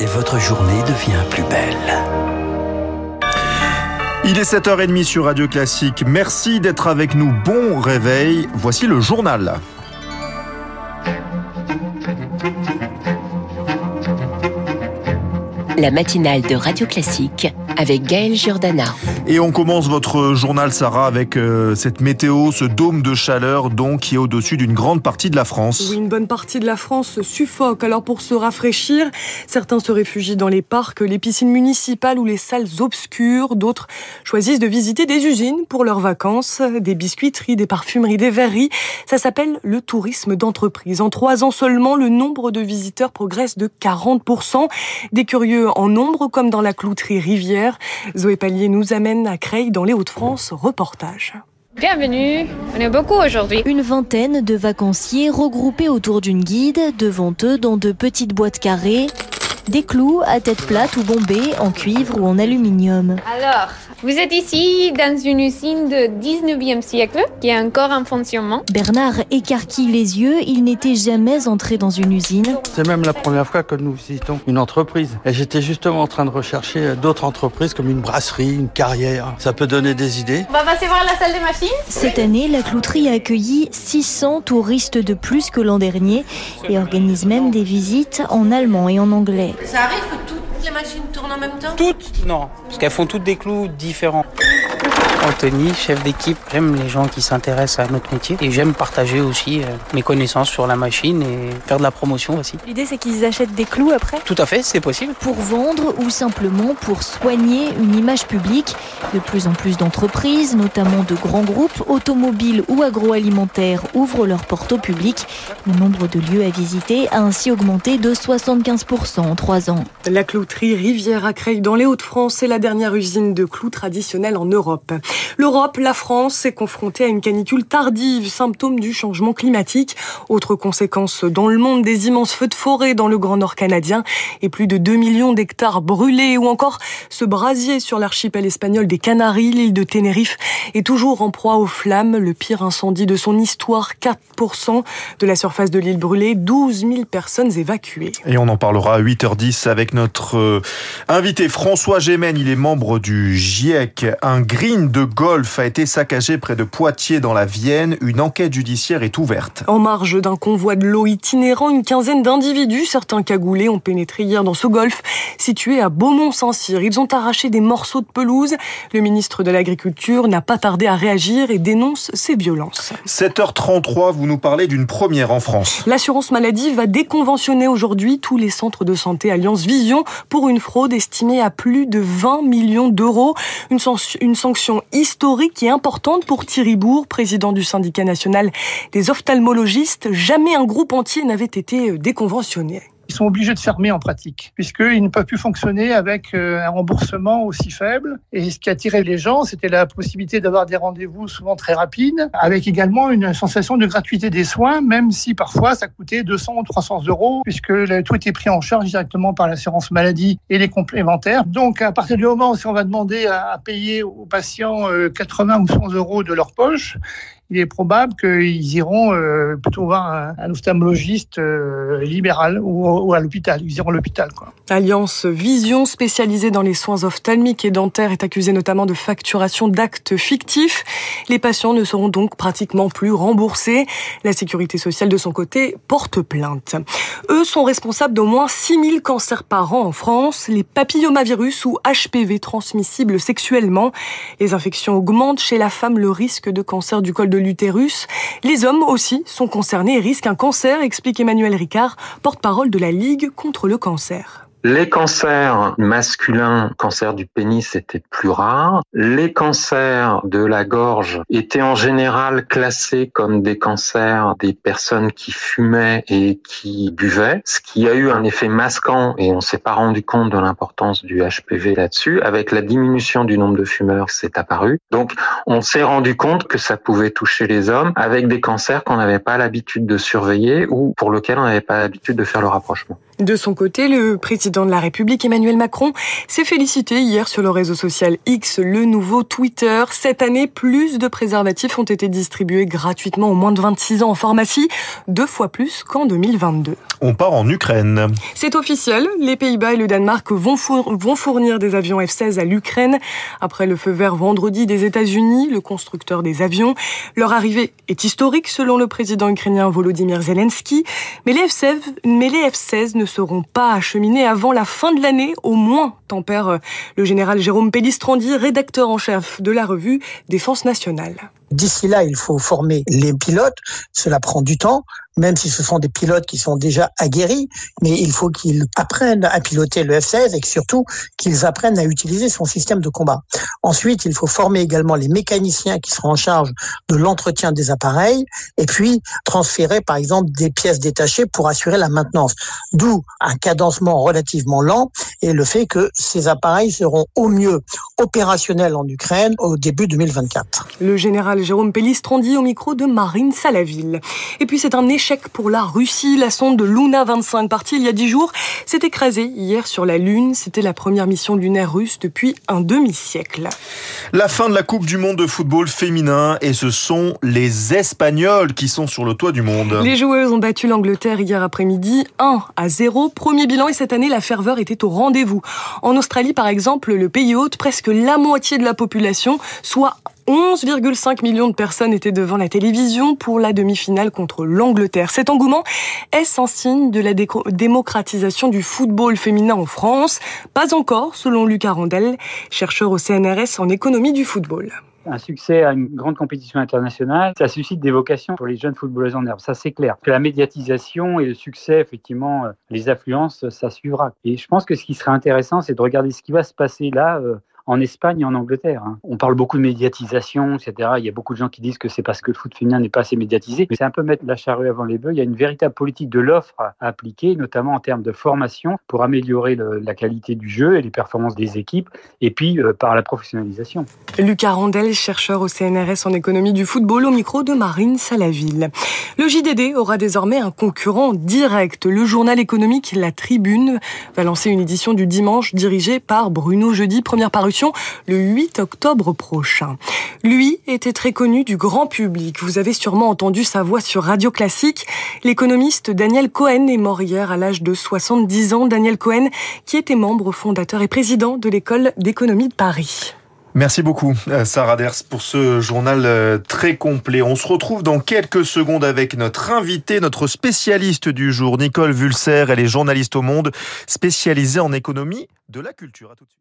et votre journée devient plus belle. Il est 7h30 sur Radio Classique. Merci d'être avec nous. Bon réveil. Voici le journal. La matinale de Radio Classique avec Gaël Giordana. Et on commence votre journal, Sarah, avec euh, cette météo, ce dôme de chaleur, donc, qui est au-dessus d'une grande partie de la France. Oui, une bonne partie de la France suffoque. Alors, pour se rafraîchir, certains se réfugient dans les parcs, les piscines municipales ou les salles obscures. D'autres choisissent de visiter des usines pour leurs vacances, des biscuiteries, des parfumeries, des verreries. Ça s'appelle le tourisme d'entreprise. En trois ans seulement, le nombre de visiteurs progresse de 40%. Des curieux en nombre, comme dans la clouterie Rivière. Zoé Pallier nous amène à Creil dans les Hauts-de-France. Reportage. Bienvenue, on est beaucoup aujourd'hui. Une vingtaine de vacanciers regroupés autour d'une guide, devant eux dans de petites boîtes carrées, des clous à tête plate ou bombés en cuivre ou en aluminium. Alors, vous êtes ici dans une usine de 19e siècle qui est encore en fonctionnement. Bernard écarquille les yeux, il n'était jamais entré dans une usine. C'est même la première fois que nous visitons une entreprise. Et j'étais justement en train de rechercher d'autres entreprises comme une brasserie, une carrière. Ça peut donner des idées. On va passer voir la salle des machines. Cette année, la clouterie a accueilli 600 touristes de plus que l'an dernier et organise même des visites en allemand et en anglais. Ça arrive que toutes les machines tournent en même temps? Toutes? Non, parce qu'elles font toutes des clous différents. Anthony, chef d'équipe, j'aime les gens qui s'intéressent à notre métier et j'aime partager aussi euh, mes connaissances sur la machine et faire de la promotion aussi. L'idée c'est qu'ils achètent des clous après? Tout à fait, c'est possible. Pour vendre ou simplement pour soigner une image publique. De plus en plus d'entreprises, notamment de grands groupes automobiles ou agroalimentaires, ouvrent leurs portes au public. Le nombre de lieux à visiter a ainsi augmenté de 75% en trois ans. La clouterie Rivière à Creil dans les Hauts-de-France est la dernière usine de clous traditionnelle en Europe. L'Europe, la France, est confrontée à une canicule tardive, symptôme du changement climatique. Autre conséquence dans le monde, des immenses feux de forêt dans le Grand Nord canadien et plus de 2 millions d'hectares brûlés ou encore ce brasier sur l'archipel espagnol des Canaries, l'île de Tenerife, est toujours en proie aux flammes. Le pire incendie de son histoire, 4% de la surface de l'île brûlée, 12 000 personnes évacuées. Et on en parlera à 8h10 avec notre euh, invité François Gémen. Il est membre du GIEC. Un green de golf a été saccagé près de Poitiers dans la Vienne. Une enquête judiciaire est ouverte. En marge d'un convoi de l'eau itinérant, une quinzaine d'individus, certains cagoulés, ont pénétré hier dans ce golf situé à Beaumont-Saint-Cyr. Ils ont arraché des morceaux de pelouse. Le ministre de l'Agriculture n'a pas tardé à réagir et dénonce ces violences. 7h33, vous nous parlez d'une première en France. L'assurance maladie va déconventionner aujourd'hui tous les centres de santé Alliance Vision pour une fraude estimée à plus de 20 millions d'euros. Une, une sanction historique et importante pour Thierry Bourg, président du syndicat national des ophtalmologistes. Jamais un groupe entier n'avait été déconventionné ils sont obligés de fermer en pratique, puisqu'ils ne peuvent plus fonctionner avec un remboursement aussi faible. Et ce qui attirait les gens, c'était la possibilité d'avoir des rendez-vous souvent très rapides, avec également une sensation de gratuité des soins, même si parfois ça coûtait 200 ou 300 euros, puisque tout était pris en charge directement par l'assurance maladie et les complémentaires. Donc à partir du moment où on va demander à payer aux patients 80 ou 100 euros de leur poche, il est probable qu'ils iront euh, plutôt voir un, un ophtalmologiste euh, libéral ou, à l'hôpital. Ils iront à l'hôpital. Alliance Vision, spécialisée dans les soins ophtalmiques et dentaires, est accusée notamment de facturation d'actes fictifs. Les patients ne seront donc pratiquement plus remboursés. La sécurité sociale, de son côté, porte plainte. Eux sont responsables d'au moins 6000 cancers par an en France. Les papillomavirus ou HPV transmissibles sexuellement. Les infections augmentent chez la femme le risque de cancer du col de l'utérus. Les hommes aussi sont concernés et risquent un cancer, explique Emmanuel Ricard, porte-parole de la Ligue contre le cancer. Les cancers masculins, cancer du pénis, étaient plus rares. Les cancers de la gorge étaient en général classés comme des cancers des personnes qui fumaient et qui buvaient, ce qui a eu un effet masquant et on s'est pas rendu compte de l'importance du HPV là-dessus. Avec la diminution du nombre de fumeurs, c'est apparu. Donc, on s'est rendu compte que ça pouvait toucher les hommes avec des cancers qu'on n'avait pas l'habitude de surveiller ou pour lesquels on n'avait pas l'habitude de faire le rapprochement. De son côté, le président de la République Emmanuel Macron s'est félicité hier sur le réseau social X, le nouveau Twitter. Cette année, plus de préservatifs ont été distribués gratuitement aux moins de 26 ans en pharmacie, deux fois plus qu'en 2022. On part en Ukraine. C'est officiel, les Pays-Bas et le Danemark vont, vont fournir des avions F-16 à l'Ukraine. Après le feu vert vendredi des États-Unis, le constructeur des avions, leur arrivée est historique selon le président ukrainien Volodymyr Zelensky. Mais les F-16, mais les F-16 ne seront pas acheminés avant la fin de l'année, au moins, tempère le général Jérôme Pellistrandi, rédacteur en chef de la revue Défense nationale. D'ici là, il faut former les pilotes. Cela prend du temps, même si ce sont des pilotes qui sont déjà aguerris, mais il faut qu'ils apprennent à piloter le F-16 et surtout qu'ils apprennent à utiliser son système de combat. Ensuite, il faut former également les mécaniciens qui seront en charge de l'entretien des appareils et puis transférer par exemple des pièces détachées pour assurer la maintenance. D'où un cadencement relativement lent et le fait que ces appareils seront au mieux opérationnels en Ukraine au début 2024. Le général Jérôme Pellistrandi au micro de Marine Salaville. Et puis c'est un échec pour la Russie. La sonde de Luna 25 partie il y a dix jours s'est écrasée hier sur la Lune. C'était la première mission lunaire russe depuis un demi-siècle. La fin de la Coupe du Monde de football féminin et ce sont les Espagnols qui sont sur le toit du monde. Les joueuses ont battu l'Angleterre hier après-midi 1 à 0. Premier bilan et cette année la ferveur était au rendez-vous. En Australie par exemple, le pays hôte, presque la moitié de la population, soit 11,5 millions de personnes étaient devant la télévision pour la demi-finale contre l'Angleterre. Cet engouement est-ce un signe de la démocratisation du football féminin en France? Pas encore, selon Lucas Randel, chercheur au CNRS en économie du football un succès à une grande compétition internationale, ça suscite des vocations pour les jeunes footballeurs en herbe. Ça, c'est clair. Que la médiatisation et le succès, effectivement, euh, les affluences, ça suivra. Et je pense que ce qui serait intéressant, c'est de regarder ce qui va se passer là euh, en Espagne et en Angleterre. Hein. On parle beaucoup de médiatisation, etc. Il y a beaucoup de gens qui disent que c'est parce que le foot féminin n'est pas assez médiatisé, mais c'est un peu mettre la charrue avant les bœufs. Il y a une véritable politique de l'offre à appliquer, notamment en termes de formation, pour améliorer la qualité du jeu et les performances des équipes, et puis euh, par la professionnalisation. Lucas Randel, chercheur au CNRS en économie du football, au micro de Marine Salaville. Le JDD aura désormais un concurrent direct. Le journal économique La Tribune va lancer une édition du dimanche dirigée par Bruno Jeudi, première parution le 8 octobre prochain. Lui était très connu du grand public. Vous avez sûrement entendu sa voix sur Radio Classique. L'économiste Daniel Cohen est mort hier à l'âge de 70 ans. Daniel Cohen, qui était membre fondateur et président de l'école d'économie de Paris. Merci beaucoup, euh, Sarah Ders, pour ce journal euh, très complet. On se retrouve dans quelques secondes avec notre invité, notre spécialiste du jour, Nicole Vulser. Elle est journaliste au Monde, spécialisée en économie de la culture. À tout de suite.